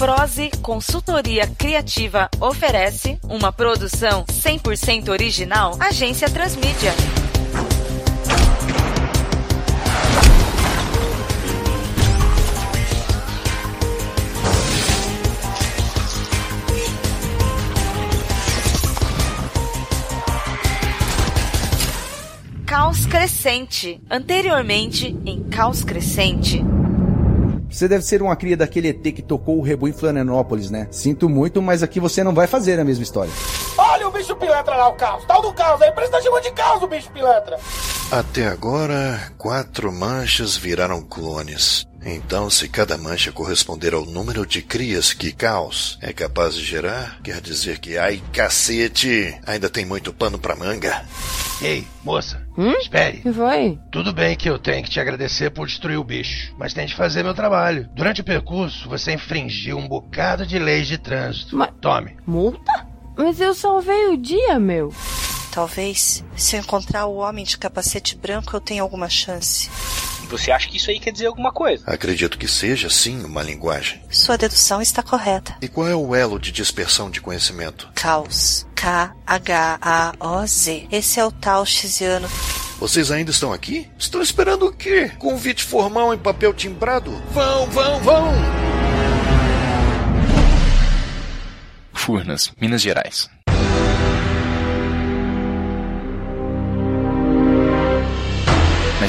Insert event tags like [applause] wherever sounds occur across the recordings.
Prose Consultoria Criativa oferece uma produção 100% original Agência Transmídia. Caos Crescente. Anteriormente, em Caos Crescente. Você deve ser uma cria daquele ET que tocou o rebu em Florianópolis, né? Sinto muito, mas aqui você não vai fazer a mesma história. Olha o bicho pilantra lá, o caos. Tal do caos. A empresa tá chamando de caos o bicho pilantra. Até agora, quatro manchas viraram clones. Então, se cada mancha corresponder ao número de crias que Caos é capaz de gerar, quer dizer que, ai cacete, ainda tem muito pano pra manga. Ei, moça, Hum? espere. que foi? Tudo bem que eu tenho que te agradecer por destruir o bicho, mas tem de fazer meu trabalho. Durante o percurso, você infringiu um bocado de leis de trânsito. Mas- Tome. Multa? Mas eu salvei o dia, meu. Talvez, se eu encontrar o homem de capacete branco, eu tenha alguma chance. Você acha que isso aí quer dizer alguma coisa? Acredito que seja, sim, uma linguagem. Sua dedução está correta. E qual é o elo de dispersão de conhecimento? Caos. K-H-A-O-Z. Esse é o tal xiziano. Vocês ainda estão aqui? Estão esperando o quê? Convite formal em papel timbrado? Vão, vão, vão! Furnas, Minas Gerais.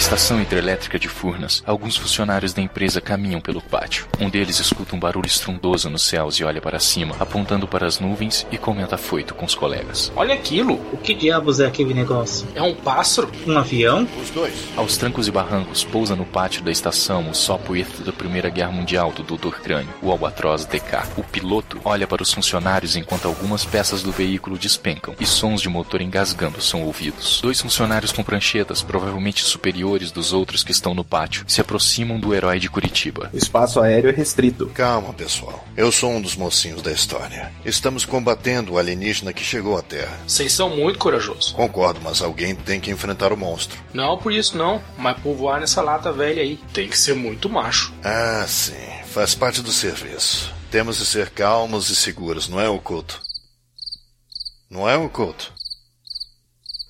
Estação hidrelétrica de Furnas, alguns funcionários da empresa caminham pelo pátio. Um deles escuta um barulho estrondoso nos céus e olha para cima, apontando para as nuvens e comenta afoito com os colegas. Olha aquilo. O que diabos é aquele negócio? É um pássaro? Um avião? Os dois. Aos trancos e barrancos, pousa no pátio da estação o Sopwith da Primeira Guerra Mundial do Dr. Crânio, o Albatroz DK. O piloto olha para os funcionários enquanto algumas peças do veículo despencam e sons de motor engasgando são ouvidos. Dois funcionários com pranchetas, provavelmente superiores dos outros que estão no pátio, se aproximam do herói de Curitiba. O espaço aéreo é restrito. Calma, pessoal. Eu sou um dos mocinhos da história. Estamos combatendo o alienígena que chegou à Terra. Vocês são muito corajosos. Concordo, mas alguém tem que enfrentar o monstro. Não por isso não, mas por voar nessa lata velha aí. Tem que ser muito macho. Ah, sim. Faz parte do serviço. Temos de ser calmos e seguros, não é, Oculto? Não é, Oculto?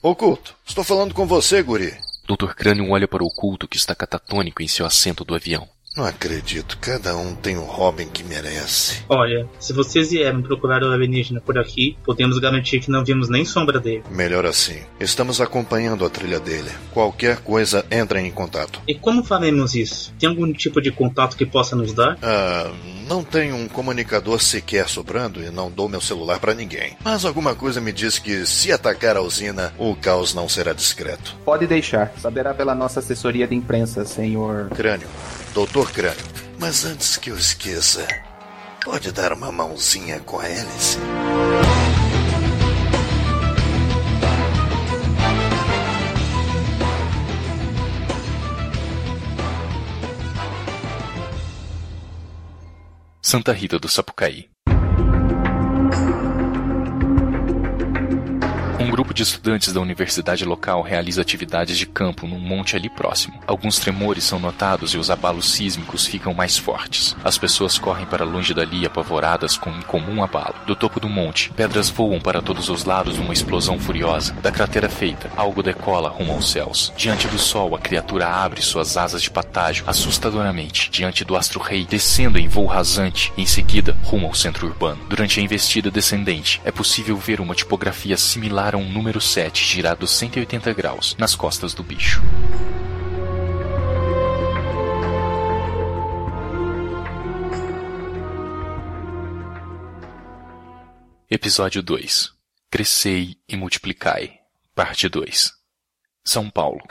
Oculto, estou falando com você, guri. Dr. Crânio olha para o oculto que está catatônico em seu assento do avião. Não acredito, cada um tem o Robin que merece. Olha, se vocês vierem procurar o alienígena por aqui, podemos garantir que não vimos nem sombra dele. Melhor assim. Estamos acompanhando a trilha dele. Qualquer coisa, entra em contato. E como faremos isso? Tem algum tipo de contato que possa nos dar? Ah, não tenho um comunicador sequer sobrando e não dou meu celular para ninguém. Mas alguma coisa me diz que se atacar a usina, o caos não será discreto. Pode deixar. Saberá pela nossa assessoria de imprensa, senhor. Crânio. Doutor Crânio. Mas antes que eu esqueça, pode dar uma mãozinha com a hélice? Santa Rita do Sapucaí. Grupo de estudantes da universidade local realiza atividades de campo num monte ali próximo. Alguns tremores são notados e os abalos sísmicos ficam mais fortes. As pessoas correm para longe dali apavoradas com um incomum abalo. Do topo do monte, pedras voam para todos os lados numa explosão furiosa. Da cratera feita, algo decola rumo aos céus. Diante do sol, a criatura abre suas asas de patágio assustadoramente. Diante do astro-rei, descendo em voo rasante. Em seguida, rumo ao centro urbano. Durante a investida descendente, é possível ver uma tipografia similar a um número 7 girado 180 graus nas costas do bicho. Episódio 2 Crescei e multiplicai. Parte 2 São Paulo.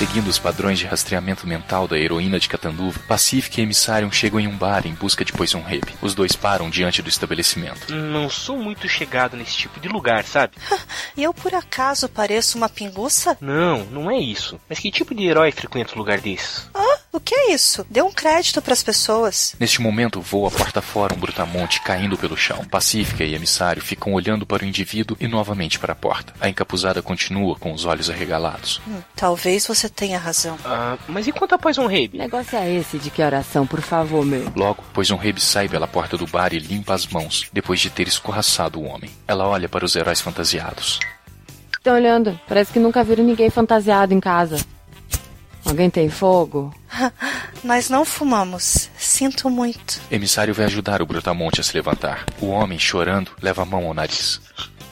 Seguindo os padrões de rastreamento mental da heroína de Catanduva, Pacific e Emissário chegam em um bar em busca de Poison Rape. Os dois param diante do estabelecimento. Não sou muito chegado nesse tipo de lugar, sabe? E [laughs] eu por acaso pareço uma pinguça? Não, não é isso. Mas que tipo de herói frequenta um lugar desses? O que é isso? Dê um crédito pras pessoas. Neste momento, voa porta fora um brutamonte caindo pelo chão. Pacífica e emissário ficam olhando para o indivíduo e novamente para a porta. A encapuzada continua com os olhos arregalados. Hum, talvez você tenha razão. Ah, mas e quanto a Poison Rabe? Negócio é esse de que oração, por favor, meu? Logo, Poison Rabe sai pela porta do bar e limpa as mãos, depois de ter escorraçado o homem. Ela olha para os heróis fantasiados. Estão olhando. Parece que nunca viram ninguém fantasiado em casa. Alguém tem fogo? [laughs] Nós não fumamos. Sinto muito. Emissário vai ajudar o Brutamonte a se levantar. O homem, chorando, leva a mão ao nariz.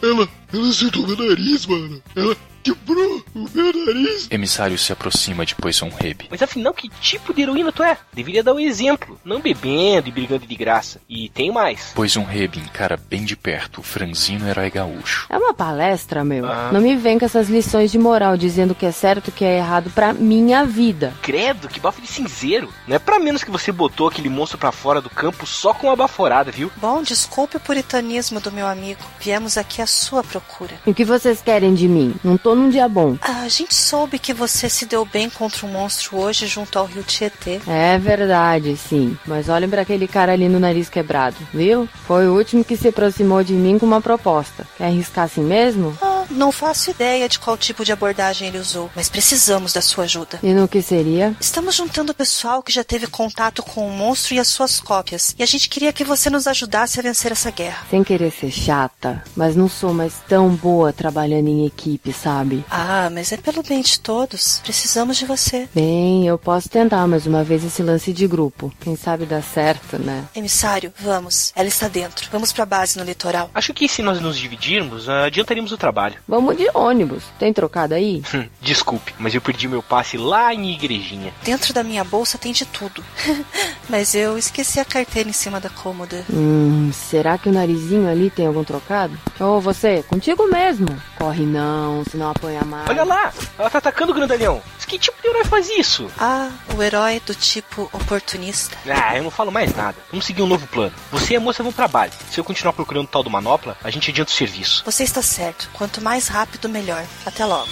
Ela, ela acertou meu nariz, mano. Ela quebrou o meu nariz. Emissário se aproxima de Poison Rabe. Mas afinal, que tipo de heroína tu é? Deveria dar o um exemplo, não bebendo e brigando de graça. E tem mais. Poison Rabe encara bem de perto o franzino herói gaúcho. É uma palestra, meu. Ah. Não me vem com essas lições de moral dizendo o que é certo e o que é errado pra minha vida. Credo, que bafo de cinzeiro. Não é pra menos que você botou aquele monstro pra fora do campo só com uma baforada, viu? Bom, desculpe o puritanismo do meu amigo. Viemos aqui à sua procura. E o que vocês querem de mim? Não tô num dia bom. A gente soube que você se deu bem contra um monstro hoje junto ao rio Tietê. É verdade, sim. Mas olhem para aquele cara ali no nariz quebrado, viu? Foi o último que se aproximou de mim com uma proposta. Quer arriscar assim mesmo? Ah, não faço ideia de qual tipo de abordagem ele usou, mas precisamos da sua ajuda. E no que seria? Estamos juntando o pessoal que já teve contato com o monstro e as suas cópias, e a gente queria que você nos ajudasse a vencer essa guerra. Sem querer ser chata, mas não sou mais tão boa trabalhando em equipe, sabe? Ah, mas é pelo bem de todos. Precisamos de você. Bem, eu posso tentar mais uma vez esse lance de grupo. Quem sabe dá certo, né? Emissário, vamos. Ela está dentro. Vamos pra base no litoral. Acho que se nós nos dividirmos, ah, adiantaríamos o trabalho. Vamos de ônibus. Tem trocado aí? Desculpe, mas eu perdi meu passe lá em igrejinha. Dentro da minha bolsa tem de tudo. [laughs] mas eu esqueci a carteira em cima da cômoda. Hum, será que o narizinho ali tem algum trocado? Ô, você, contigo mesmo. Corre não, senão apanha mais. Olha lá, ela tá atacando o grandalhão. Que tipo de herói faz isso? Ah, o herói do tipo oportunista. Ah, eu não falo mais nada. Vamos seguir um novo plano. Você e a moça vão pra base. Se eu continuar procurando o tal do Manopla, a gente adianta o serviço. Você está certo. Quanto mais rápido, melhor. Até logo.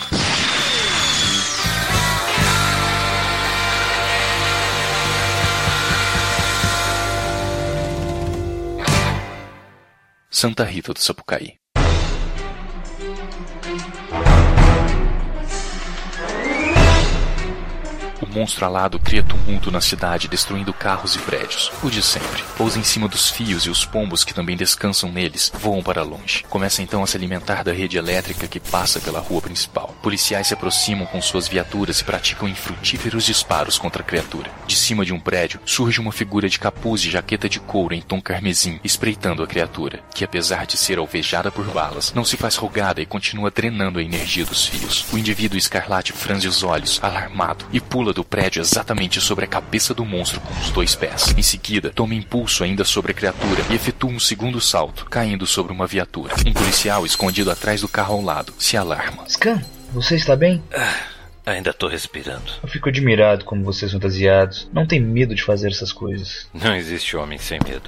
Santa Rita do Sapucaí. Monstro alado cria tumulto na cidade, destruindo carros e prédios. O de sempre. Pousa em cima dos fios e os pombos que também descansam neles voam para longe. Começa então a se alimentar da rede elétrica que passa pela rua principal. Policiais se aproximam com suas viaturas e praticam infrutíferos disparos contra a criatura. De cima de um prédio, surge uma figura de capuz e jaqueta de couro em tom carmesim, espreitando a criatura, que apesar de ser alvejada por balas, não se faz rogada e continua drenando a energia dos fios. O indivíduo escarlate franze os olhos, alarmado, e pula do prédio exatamente sobre a cabeça do monstro com os dois pés. Em seguida, toma impulso ainda sobre a criatura e efetua um segundo salto, caindo sobre uma viatura. Um policial escondido atrás do carro ao lado se alarma. Scan, você está bem? Ainda tô respirando. Eu fico admirado como vocês fantasiados não têm medo de fazer essas coisas. Não existe homem sem medo.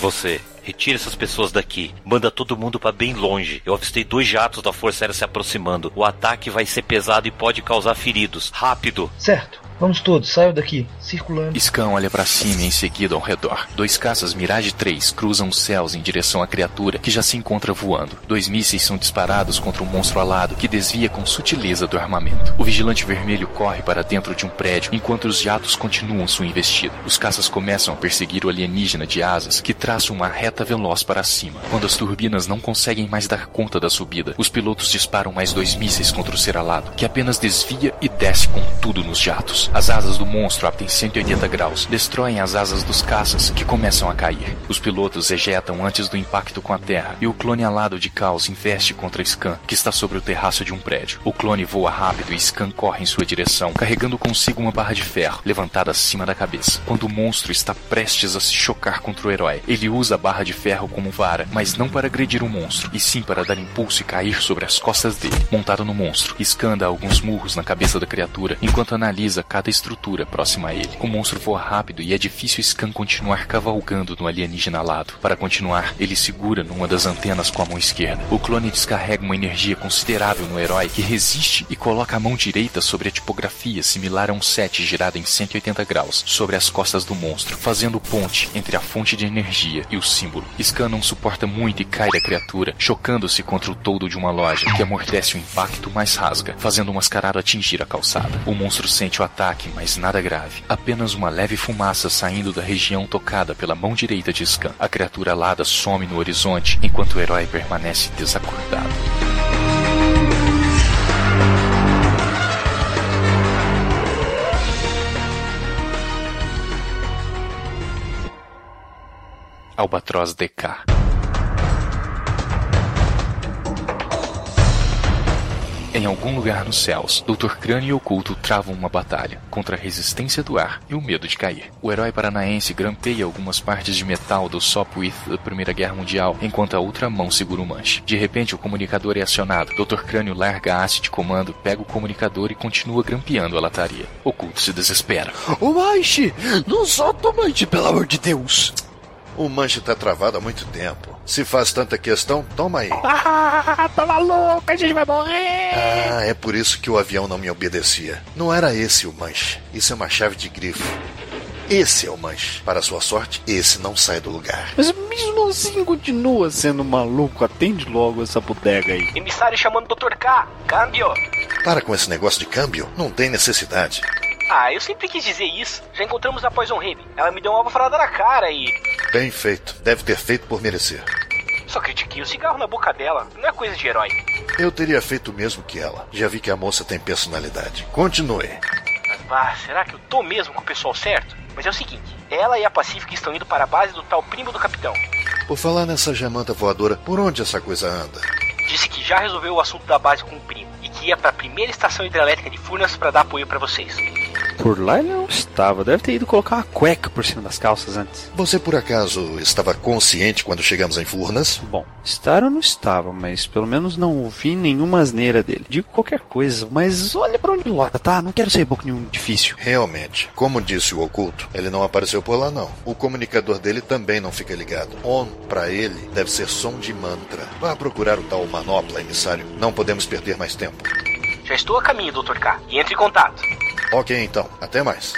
Você, retire essas pessoas daqui. Manda todo mundo para bem longe. Eu avistei dois jatos da Força Aérea se aproximando. O ataque vai ser pesado e pode causar feridos. Rápido! Certo. Vamos todos, saiam daqui, circulando. Scan olha para cima e em seguida ao redor. Dois caças Mirage 3 cruzam os céus em direção à criatura que já se encontra voando. Dois mísseis são disparados contra o monstro alado que desvia com sutileza do armamento. O vigilante vermelho corre para dentro de um prédio enquanto os jatos continuam sua investida. Os caças começam a perseguir o alienígena de asas que traça uma reta veloz para cima. Quando as turbinas não conseguem mais dar conta da subida, os pilotos disparam mais dois mísseis contra o ser alado, que apenas desvia e desce com tudo nos jatos. As asas do monstro abrem 180 graus, destroem as asas dos caças, que começam a cair. Os pilotos ejetam antes do impacto com a terra, e o clone alado de Caos investe contra Scan, que está sobre o terraço de um prédio. O clone voa rápido e Scan corre em sua direção, carregando consigo uma barra de ferro, levantada acima da cabeça. Quando o monstro está prestes a se chocar contra o herói, ele usa a barra de ferro como vara, mas não para agredir o monstro, e sim para dar impulso e cair sobre as costas dele. Montado no monstro, Scan dá alguns murros na cabeça da criatura, enquanto analisa cada cada estrutura próxima a ele. O monstro voa rápido e é difícil Scan continuar cavalgando no alienígena alado. Para continuar, ele segura numa das antenas com a mão esquerda. O clone descarrega uma energia considerável no herói, que resiste e coloca a mão direita sobre a tipografia similar a um 7 girada em 180 graus sobre as costas do monstro, fazendo ponte entre a fonte de energia e o símbolo. Scan não suporta muito e cai da criatura, chocando-se contra o toldo de uma loja, que amortece o impacto, mas rasga, fazendo o mascarado atingir a calçada. O monstro sente o ataque, mas nada grave. Apenas uma leve fumaça saindo da região tocada pela mão direita de Scan. A criatura alada some no horizonte, enquanto o herói permanece desacordado. Albatroz DK. Em algum lugar nos céus, Dr. Crânio e Oculto travam uma batalha contra a resistência do ar e o medo de cair. O herói paranaense grampeia algumas partes de metal do Sopwith da Primeira Guerra Mundial, enquanto a outra mão segura o manche. De repente, o comunicador é acionado. Dr. Crânio larga a haste de comando, pega o comunicador e continua grampeando a lataria. Oculto se desespera. Ô Manche, não solta o Manche, pelo amor de Deus. O manche tá travado há muito tempo. Se faz tanta questão, toma aí. Ah, tá maluco, a gente vai morrer. Ah, é por isso que o avião não me obedecia. Não era esse o manche. Isso é uma chave de grifo. Esse é o manche. Para sua sorte, esse não sai do lugar. Mas mesmo assim continua sendo maluco. Atende logo essa bodega aí. Emissário chamando o Dr. K. Câmbio. Para com esse negócio de câmbio. Não tem necessidade. Ah, eu sempre quis dizer isso. Já encontramos a Poison Raven. Ela me deu uma alvorada na cara e. Bem feito. Deve ter feito por merecer. Só critiquei o cigarro na boca dela. Não é coisa de herói. Eu teria feito o mesmo que ela. Já vi que a moça tem personalidade. Continue. Ah, será que eu tô mesmo com o pessoal certo? Mas é o seguinte: ela e a Pacífica estão indo para a base do tal primo do capitão. Por falar nessa jamanta voadora, por onde essa coisa anda? Disse que já resolveu o assunto da base com o primo e que ia para a primeira estação hidrelétrica de Furnas para dar apoio para vocês. Por lá ele não estava. Deve ter ido colocar uma cueca por cima das calças antes. Você por acaso estava consciente quando chegamos em Furnas? Bom, estar eu não estava, mas pelo menos não ouvi nenhuma asneira dele. Digo qualquer coisa, mas olha para onde lota, tá? Não quero ser pouco nenhum difícil. Realmente, como disse o oculto, ele não apareceu por lá não. O comunicador dele também não fica ligado. On, para ele, deve ser som de mantra. Vá procurar o tal manopla, emissário. Não podemos perder mais tempo. Já estou a caminho, Dr. K. E entre em contato. Ok, então. Até mais.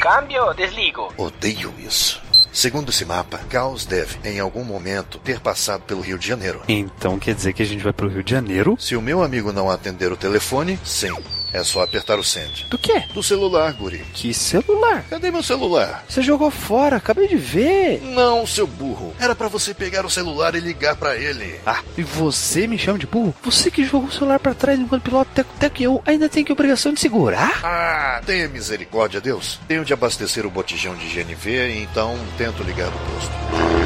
Câmbio, desligo. Odeio isso. Segundo esse mapa, Caos deve, em algum momento, ter passado pelo Rio de Janeiro. Então quer dizer que a gente vai pro Rio de Janeiro? Se o meu amigo não atender o telefone, sim. É só apertar o send. Do quê? Do celular, guri. Que celular? Cadê meu celular? Você jogou fora, acabei de ver. Não, seu burro. Era para você pegar o celular e ligar para ele. Ah, e você me chama de burro? Você que jogou o celular para trás enquanto piloto teco-teco eu ainda tenho que obrigação de segurar? Ah, tenha misericórdia, Deus. Tenho de abastecer o botijão de GNV, então tento ligar do posto.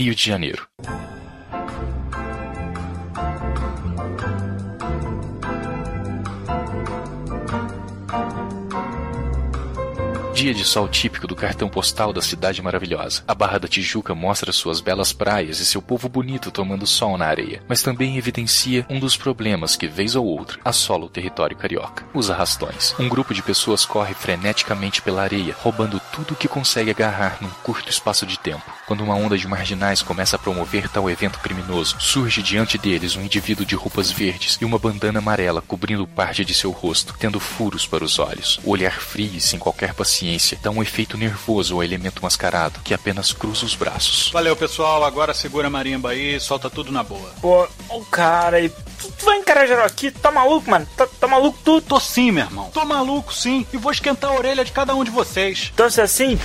Rio de Janeiro. Dia de sol típico do cartão postal da cidade maravilhosa. A Barra da Tijuca mostra suas belas praias e seu povo bonito tomando sol na areia, mas também evidencia um dos problemas que, vez ou outra, assola o território carioca: os arrastões. Um grupo de pessoas corre freneticamente pela areia, roubando tudo o que consegue agarrar num curto espaço de tempo. Quando uma onda de marginais começa a promover tal evento criminoso, surge diante deles um indivíduo de roupas verdes e uma bandana amarela cobrindo parte de seu rosto, tendo furos para os olhos. O olhar frio e sem qualquer paciência dá um efeito nervoso ao elemento mascarado, que apenas cruza os braços. Valeu, pessoal. Agora segura a marimba aí e solta tudo na boa. Pô, o cara, tu, tu vai encarar geral aqui? Tá maluco, mano? Tá, tá maluco tu? Tô sim, meu irmão. Tô maluco sim. E vou esquentar a orelha de cada um de vocês. Então se é assim.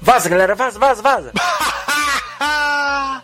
Vaza, galera, vaza, vaza, vaza. [laughs]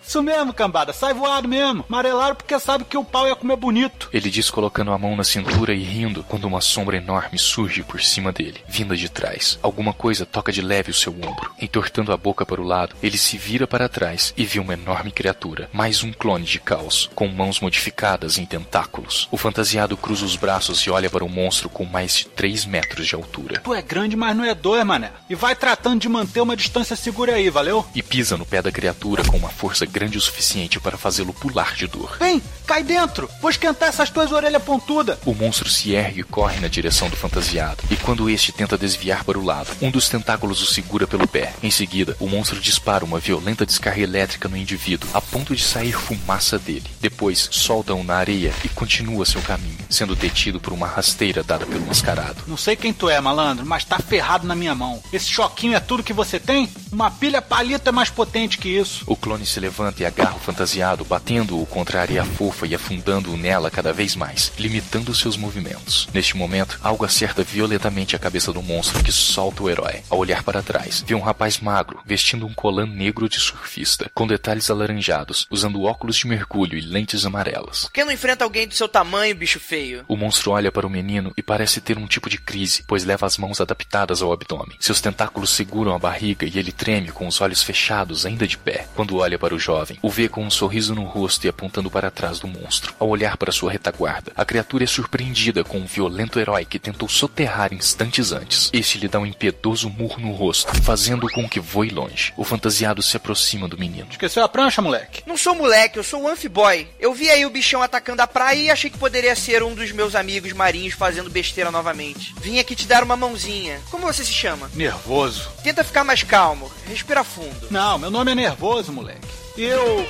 Isso mesmo, cambada. Sai voado mesmo. Marelaram porque sabe que o pau ia comer bonito. Ele diz colocando a mão na cintura e rindo quando uma sombra enorme surge por cima dele, vinda de trás. Alguma coisa toca de leve o seu ombro. Entortando a boca para o lado, ele se vira para trás e vê uma enorme criatura, mais um clone de caos, com mãos modificadas em tentáculos. O fantasiado cruza os braços e olha para o monstro com mais de 3 metros de altura. Tu é grande, mas não é dois, mané. E vai tratando de manter uma distância segura aí, valeu? E pisa no pé da criatura com uma força grande o suficiente para fazê-lo pular de dor. Vem, cai dentro. Vou esquentar essas tuas orelhas pontudas. O monstro se ergue e corre na direção do fantasiado. E quando este tenta desviar para o lado, um dos tentáculos o segura pelo pé. Em seguida, o monstro dispara uma violenta descarga elétrica no indivíduo, a ponto de sair fumaça dele. Depois, solta-o na areia e continua seu caminho, sendo detido por uma rasteira dada pelo mascarado. Não sei quem tu é, malandro, mas tá ferrado na minha mão. Esse choquinho é tudo que você tem? Uma pilha palito é mais potente que isso. O clone se levanta e agarra o fantasiado, batendo-o contra a areia fofa e afundando-o nela cada vez mais, limitando seus movimentos. Neste momento, algo acerta violentamente a cabeça do monstro que solta o herói. Ao olhar para trás, vê um rapaz magro, vestindo um colã negro de surfista, com detalhes alaranjados, usando óculos de mergulho e lentes amarelas. Por que não enfrenta alguém do seu tamanho, bicho feio? O monstro olha para o menino e parece ter um tipo de crise, pois leva as mãos adaptadas ao abdômen. Seus tentáculos seguram a barriga e ele treme com os olhos fechados, ainda de pé. Quando olha para o jovem, o vê com um sorriso no rosto e apontando para trás do monstro. Ao olhar para sua retaguarda, a criatura é surpreendida com um violento herói que tentou soterrar instantes antes. Este lhe dá um impiedoso murro no rosto, fazendo com que voe longe. O fantasiado se aproxima do menino. Esqueceu a prancha, moleque? Não sou moleque, eu sou o Amphiboy. Eu vi aí o bichão atacando a praia e achei que poderia ser um dos meus amigos marinhos fazendo besteira novamente. Vim aqui te dar uma mãozinha. Como você se chama? Nervoso. Tenta ficar mais calmo. Respira fundo. Não, meu nome é Nervoso, moleque. Eu.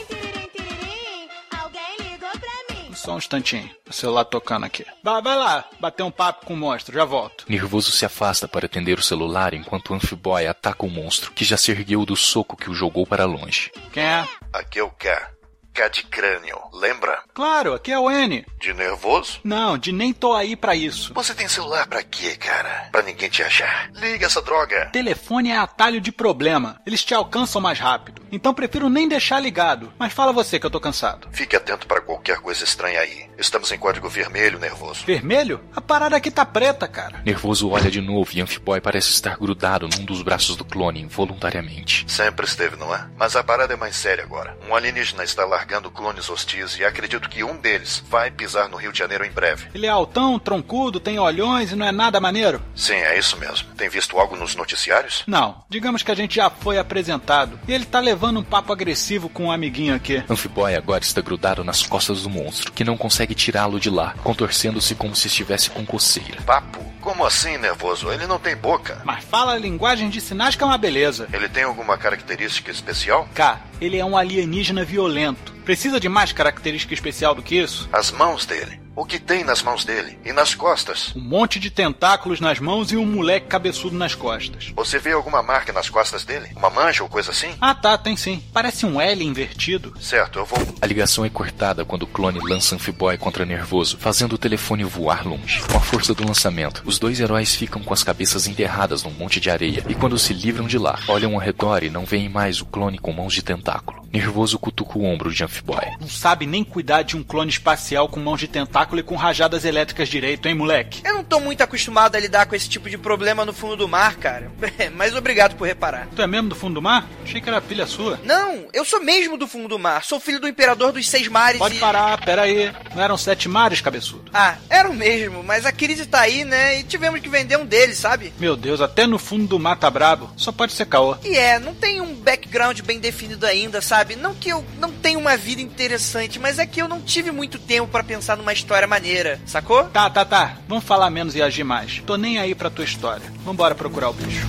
Só um instantinho. O celular tocando aqui. Vai, vai lá, bater um papo com o monstro, já volto. Nervoso se afasta para atender o celular enquanto o Amphiboy ataca o monstro, que já se ergueu do soco que o jogou para longe. Quem é? Aqui é o K. De crânio, lembra? Claro, aqui é o N. De nervoso? Não, de nem tô aí pra isso. Você tem celular pra quê, cara? Pra ninguém te achar. Liga essa droga. Telefone é atalho de problema. Eles te alcançam mais rápido. Então prefiro nem deixar ligado. Mas fala você que eu tô cansado. Fique atento para qualquer coisa estranha aí. Estamos em código vermelho, nervoso. Vermelho? A parada aqui tá preta, cara. Nervoso olha de novo e Amphiboy parece estar grudado num dos braços do clone involuntariamente. Sempre esteve, não é? Mas a parada é mais séria agora. Um alienígena está largando clones hostis e acredito que um deles vai pisar no Rio de Janeiro em breve. Ele é altão, troncudo, tem olhões e não é nada maneiro? Sim, é isso mesmo. Tem visto algo nos noticiários? Não. Digamos que a gente já foi apresentado. E ele tá levando um papo agressivo com um amiguinho aqui. Amphiboy agora está grudado nas costas do monstro, que não consegue tirá-lo de lá, contorcendo-se como se estivesse com coceira. Papo? Como assim, nervoso? Ele não tem boca. Mas fala a linguagem de sinais que é uma beleza. Ele tem alguma característica especial? K, ele é um alienígena violento. Precisa de mais característica especial do que isso? As mãos dele. O que tem nas mãos dele? E nas costas? Um monte de tentáculos nas mãos e um moleque cabeçudo nas costas. Você vê alguma marca nas costas dele? Uma mancha ou coisa assim? Ah tá, tem sim. Parece um L invertido. Certo, eu vou. A ligação é cortada quando o clone lança Amphiboy contra Nervoso, fazendo o telefone voar longe. Com a força do lançamento, os dois heróis ficam com as cabeças enterradas num monte de areia, e quando se livram de lá, olham ao redor e não veem mais o clone com mãos de tentáculo. Nervoso cutuca o ombro de Amphiboy. Não sabe nem cuidar de um clone espacial com mãos de tentáculo e com rajadas elétricas direito, hein, moleque? Eu não tô muito acostumado a lidar com esse tipo de problema no fundo do mar, cara. [laughs] Mas obrigado por reparar. Tu é mesmo do fundo do mar? Achei que era pilha sua. Não, eu sou mesmo do fundo do mar. Sou filho do imperador dos seis mares Pode e... parar, pera aí. Não eram sete mares, cabeçudo? Ah, eram mesmo, mas a crise tá aí, né? E tivemos que vender um deles, sabe? Meu Deus, até no fundo do mar tá brabo. Só pode ser caô. E é, não tem um background bem definido ainda, sabe? Não que eu não tenha uma vida interessante, mas é que eu não tive muito tempo para pensar numa história maneira, sacou? Tá, tá, tá. Vamos falar menos e agir mais. Tô nem aí pra tua história. Vambora procurar o bicho.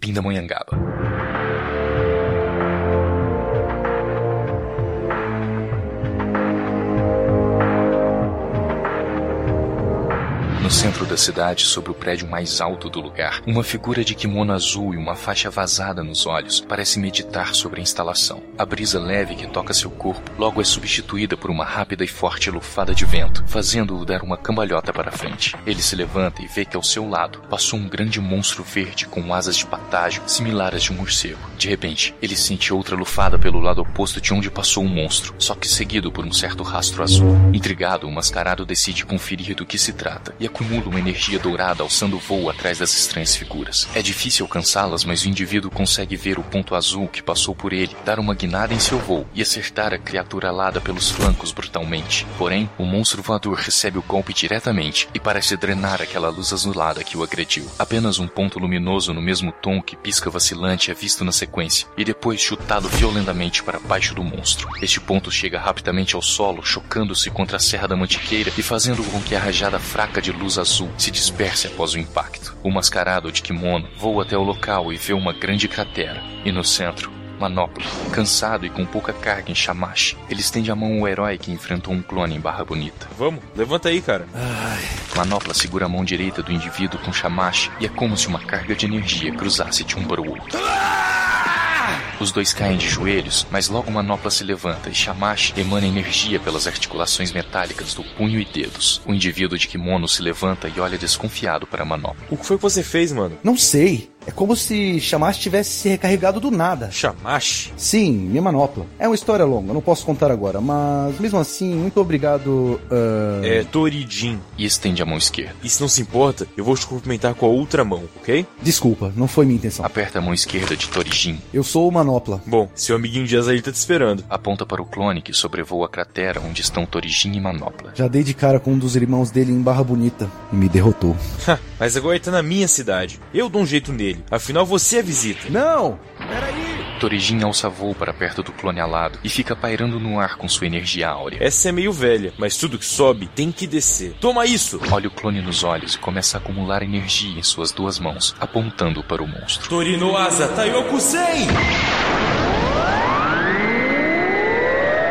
Pindamonhangaba. No centro da cidade, sobre o prédio mais alto do lugar, uma figura de kimono azul e uma faixa vazada nos olhos parece meditar sobre a instalação. A brisa leve que toca seu corpo logo é substituída por uma rápida e forte lufada de vento, fazendo-o dar uma cambalhota para frente. Ele se levanta e vê que ao seu lado passou um grande monstro verde com asas de patágio similar às de um morcego. De repente, ele sente outra lufada pelo lado oposto de onde passou o monstro, só que seguido por um certo rastro azul. Intrigado, o mascarado decide conferir do que se trata e acumula uma energia dourada alçando voo atrás das estranhas figuras. É difícil alcançá-las, mas o indivíduo consegue ver o ponto azul que passou por ele, dar uma guinada em seu voo e acertar a criatura alada pelos flancos brutalmente. Porém, o monstro voador recebe o golpe diretamente e parece drenar aquela luz azulada que o agrediu. Apenas um ponto luminoso no mesmo tom que pisca vacilante é visto na sequência e depois chutado violentamente para baixo do monstro. Este ponto chega rapidamente ao solo, chocando-se contra a Serra da Mantiqueira e fazendo com que a rajada fraca de luz azul se disperse após o impacto. O mascarado de kimono voa até o local e vê uma grande cratera, e no centro, Manopla, cansado e com pouca carga em Shamash, ele estende a mão ao herói que enfrentou um clone em Barra Bonita. Vamos, levanta aí, cara. Manopla segura a mão direita do indivíduo com Shamash e é como se uma carga de energia cruzasse de um para o outro. Os dois caem de joelhos, mas logo Manopla se levanta e Shamash emana energia pelas articulações metálicas do punho e dedos. O indivíduo de kimono se levanta e olha desconfiado para Manopla. O que foi que você fez, mano? Não sei. É como se Shamash tivesse se recarregado do nada. Shamash? Sim, minha manopla. É uma história longa, não posso contar agora, mas mesmo assim, muito obrigado. Uh... É Torijin. E estende a mão esquerda. E se não se importa, eu vou te cumprimentar com a outra mão, ok? Desculpa, não foi minha intenção. Aperta a mão esquerda de Torijin. Eu sou o manopla. Bom, seu amiguinho de Azair tá te esperando. Aponta para o clone que sobrevoa a cratera onde estão Torijin e Manopla. Já dei de cara com um dos irmãos dele em Barra Bonita e me derrotou. Mas agora ele tá na minha cidade. Eu dou um jeito nele. Afinal, você é visita. Não! Torijin alça voo para perto do clone alado e fica pairando no ar com sua energia áurea. Essa é meio velha, mas tudo que sobe tem que descer. Toma isso! Olha o clone nos olhos e começa a acumular energia em suas duas mãos, apontando para o monstro. Torino Asa Taiokusei!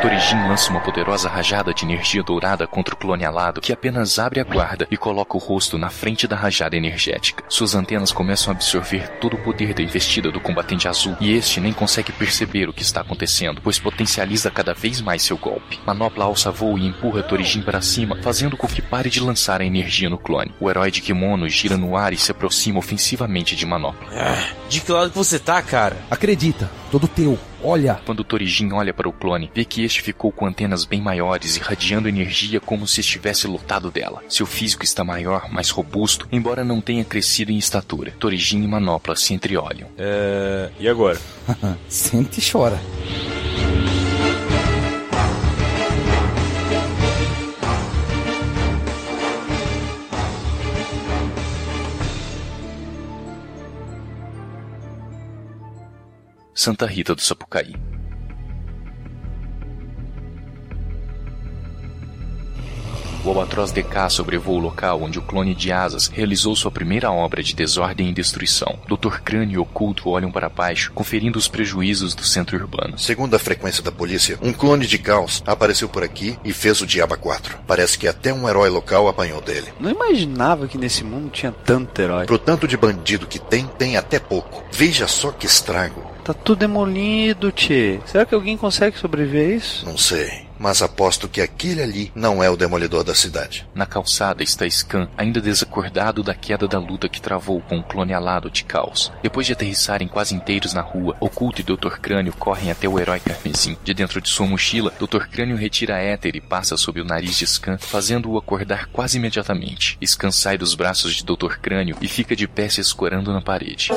Torijin lança uma poderosa rajada de energia dourada contra o clone alado, que apenas abre a guarda e coloca o rosto na frente da rajada energética. Suas antenas começam a absorver todo o poder da investida do combatente azul, e este nem consegue perceber o que está acontecendo, pois potencializa cada vez mais seu golpe. Manopla alça voo e empurra Torijin para cima, fazendo com que pare de lançar a energia no clone. O herói de kimono gira no ar e se aproxima ofensivamente de Manopla. Ah, de que lado que você tá, cara? Acredita, todo teu. Olha! Quando Torijin olha para o clone, vê que este ficou com antenas bem maiores, irradiando energia como se estivesse lotado dela. Seu físico está maior, mais robusto, embora não tenha crescido em estatura. Torijin e Manopla se entreolham. É... E agora? [laughs] Sente e chora. Santa Rita do Sapucaí. O Albatroz DK sobrevoa o local onde o clone de asas realizou sua primeira obra de desordem e destruição. Dr. Crânio e Oculto olham para baixo, conferindo os prejuízos do centro urbano. Segundo a frequência da polícia, um clone de caos apareceu por aqui e fez o Diaba 4. Parece que até um herói local apanhou dele. Não imaginava que nesse mundo tinha tanto herói. Pro tanto de bandido que tem, tem até pouco. Veja só que estrago. Tá tudo demolido, tchê. Será que alguém consegue sobreviver a isso? Não sei mas aposto que aquele ali não é o demolidor da cidade. Na calçada está Scan, ainda desacordado da queda da luta que travou com o clone alado de caos. Depois de aterrissarem quase inteiros na rua, Oculto e Dr. Crânio correm até o herói carmesim. De dentro de sua mochila, Dr. Crânio retira a éter e passa sob o nariz de Scan, fazendo-o acordar quase imediatamente. Scan sai dos braços de Dr. Crânio e fica de pé se escorando na parede.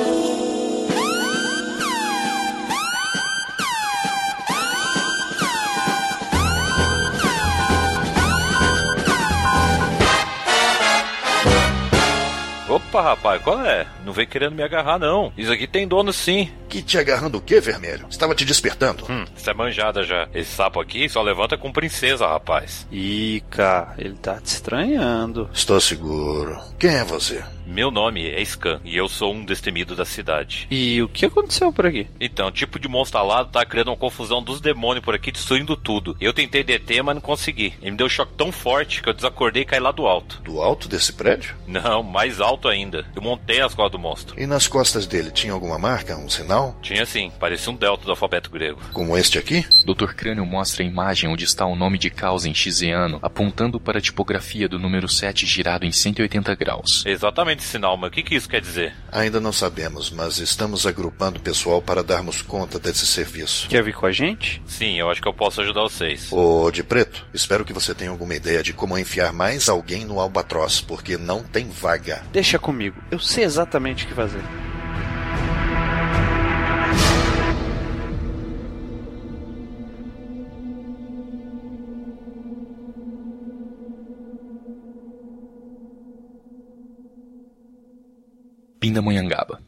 Rapaz, qual é? Não vem querendo me agarrar, não. Isso aqui tem dono sim. Que te agarrando o quê, vermelho? Estava te despertando. Hum, isso é manjada já. Esse sapo aqui só levanta com princesa, rapaz. Ica, ele tá te estranhando. Estou seguro. Quem é você? Meu nome é Scan e eu sou um destemido da cidade. E o que aconteceu por aqui? Então, tipo de monstro alado tá criando uma confusão dos demônios por aqui, destruindo tudo. Eu tentei deter, mas não consegui. Ele me deu um choque tão forte que eu desacordei e caí lá do alto. Do alto desse prédio? Não, mais alto ainda. Eu montei as costas do monstro. E nas costas dele tinha alguma marca, um sinal? Tinha sim, parecia um delta do alfabeto grego. Como este aqui? Dr. Crânio mostra a imagem onde está o nome de causa em xizeano, apontando para a tipografia do número 7 girado em 180 graus. Exatamente esse sinal, mas o que, que isso quer dizer? Ainda não sabemos, mas estamos agrupando pessoal para darmos conta desse serviço. Quer vir com a gente? Sim, eu acho que eu posso ajudar vocês. Ô, de preto, espero que você tenha alguma ideia de como enfiar mais alguém no albatroz, porque não tem vaga. Deixa comigo, eu sei exatamente o que fazer. Pindamonhangaba.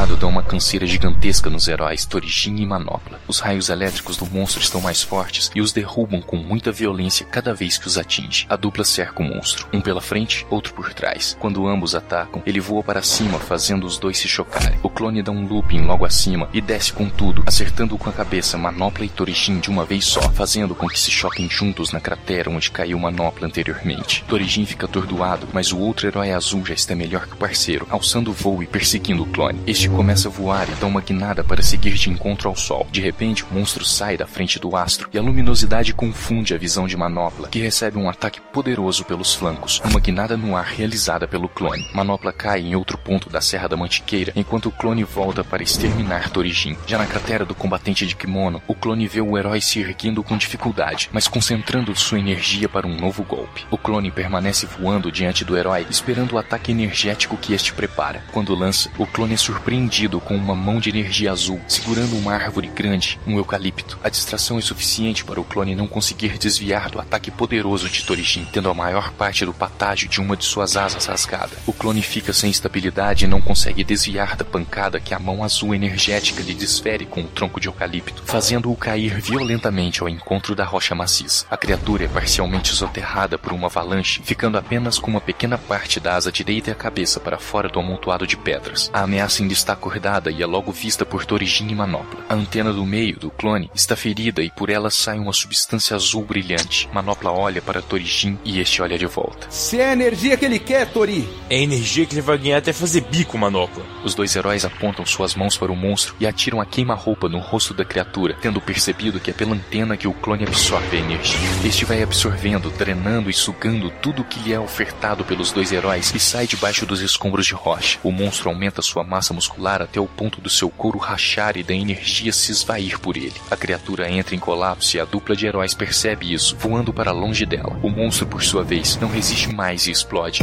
O clone alado dá uma canseira gigantesca nos heróis Torijin e Manopla. Os raios elétricos do monstro estão mais fortes e os derrubam com muita violência cada vez que os atinge. A dupla cerca o monstro, um pela frente, outro por trás. Quando ambos atacam, ele voa para cima, fazendo os dois se chocarem. O clone dá um looping logo acima e desce com tudo, acertando com a cabeça Manopla e Torijin de uma vez só, fazendo com que se choquem juntos na cratera onde caiu Manopla anteriormente. Torijin fica atordoado, mas o outro herói azul já está melhor que o parceiro, alçando o voo e perseguindo o clone. Este começa a voar e dá uma guinada para seguir de encontro ao sol. De repente, o monstro sai da frente do astro e a luminosidade confunde a visão de Manopla, que recebe um ataque poderoso pelos flancos, uma guinada no ar realizada pelo clone. Manopla cai em outro ponto da Serra da Mantiqueira, enquanto o clone volta para exterminar Torijin. Já na cratera do combatente de kimono, o clone vê o herói se erguendo com dificuldade, mas concentrando sua energia para um novo golpe. O clone permanece voando diante do herói, esperando o ataque energético que este prepara. Quando lança, o clone é surpreendido com uma mão de energia azul, segurando uma árvore grande, um eucalipto. A distração é suficiente para o clone não conseguir desviar do ataque poderoso de Torijin, tendo a maior parte do patágio de uma de suas asas rasgada. O clone fica sem estabilidade e não consegue desviar da pancada que a mão azul energética lhe desfere com o tronco de eucalipto, fazendo-o cair violentamente ao encontro da rocha maciça. A criatura é parcialmente soterrada por uma avalanche, ficando apenas com uma pequena parte da asa direita e a cabeça para fora do amontoado de pedras. A ameaça ainda está acordada e é logo vista por Torijin e Manopla. A antena do meio do clone está ferida e por ela sai uma substância azul brilhante. Manopla olha para Torijin e este olha de volta. Se é a energia que ele quer, Tori! É a energia que ele vai ganhar até fazer bico, Manopla. Os dois heróis apontam suas mãos para o monstro e atiram a queima-roupa no rosto da criatura, tendo percebido que é pela antena que o clone absorve a energia. Este vai absorvendo, drenando e sugando tudo o que lhe é ofertado pelos dois heróis e sai debaixo dos escombros de rocha. O monstro aumenta sua massa muscular até o ponto do seu couro rachar e da energia se esvair por ele. A criatura entra em colapso e a dupla de heróis percebe isso, voando para longe dela. O monstro, por sua vez, não resiste mais e explode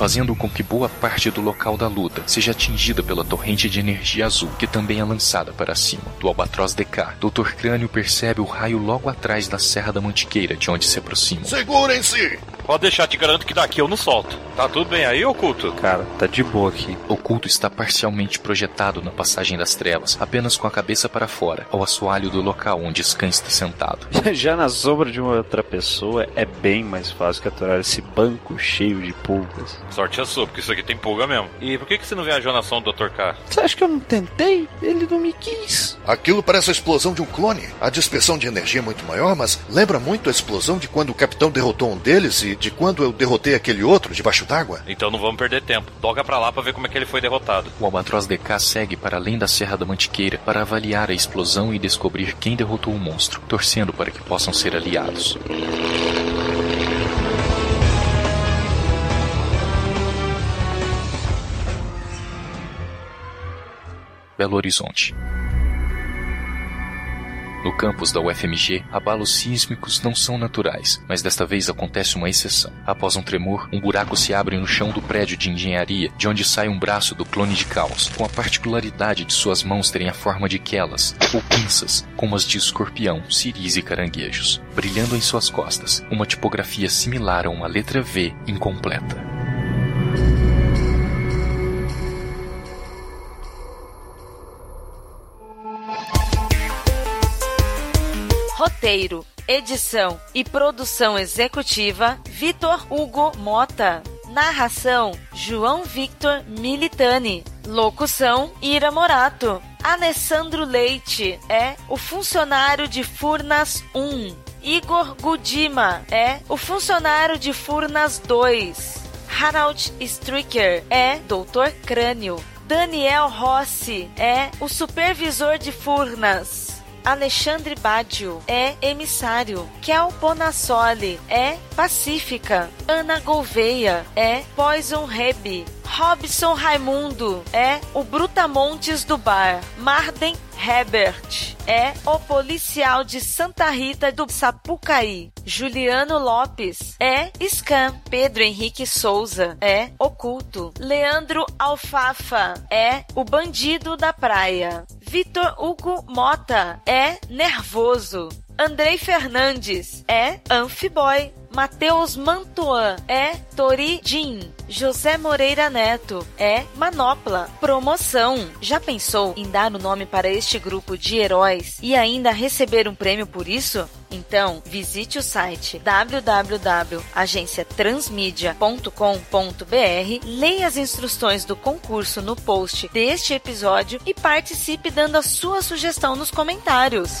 fazendo com que boa parte do local da luta seja atingida pela torrente de energia azul, que também é lançada para cima. Do Albatroz DK, Dr. Crânio percebe o raio logo atrás da Serra da Mantiqueira, de onde se aproxima. Segurem-se! Pode deixar, te garanto que daqui eu não solto. Tá tudo bem aí, Oculto? Cara, tá de boa aqui. Oculto está parcialmente projetado na passagem das trevas, apenas com a cabeça para fora, ao assoalho do local onde Scan está sentado. [laughs] Já na sombra de uma outra pessoa é bem mais fácil capturar esse banco cheio de pulgas. Sorte a sua, porque isso aqui tem pulga mesmo. E por que, que você não viajou na som do Dr. K? Você acha que eu não tentei? Ele não me quis. Aquilo parece a explosão de um clone. A dispersão de energia é muito maior, mas lembra muito a explosão de quando o capitão derrotou um deles e de quando eu derrotei aquele outro debaixo d'água. Então não vamos perder tempo. Toca pra lá pra ver como é que ele foi derrotado. O Albatroz DK segue para além da Serra da Mantiqueira para avaliar a explosão e descobrir quem derrotou o monstro, torcendo para que possam ser aliados. Belo Horizonte. No campus da UFMG, abalos sísmicos não são naturais, mas desta vez acontece uma exceção. Após um tremor, um buraco se abre no chão do prédio de engenharia, de onde sai um braço do clone de caos, com a particularidade de suas mãos terem a forma de quelas, ou pinças, como as de escorpião, ciris e caranguejos, brilhando em suas costas, uma tipografia similar a uma letra V incompleta. Roteiro, edição e produção executiva: Vitor Hugo Mota. Narração: João Victor Militani. Locução: Ira Morato. Alessandro Leite é o funcionário de Furnas 1. Igor Gudima é o funcionário de Furnas 2. Harald Stricker é Doutor Crânio. Daniel Rossi é o supervisor de Furnas. Alexandre Baggio é emissário. Kel Bonassoli é Pacífica. Ana Gouveia é Poison Rebe. Robson Raimundo é o Brutamontes do bar. Marden Hebert é o policial de Santa Rita do Sapucaí. Juliano Lopes é Scan. Pedro Henrique Souza é oculto. Leandro Alfafa é o bandido da praia. Vitor Hugo Mota é nervoso. Andrei Fernandes é Amphiboy. Matheus Mantuan é Tori Jin. José Moreira Neto é Manopla. Promoção. Já pensou em dar o nome para este grupo de heróis e ainda receber um prêmio por isso? Então, visite o site www.agenciatransmedia.com.br, leia as instruções do concurso no post deste episódio e participe dando a sua sugestão nos comentários.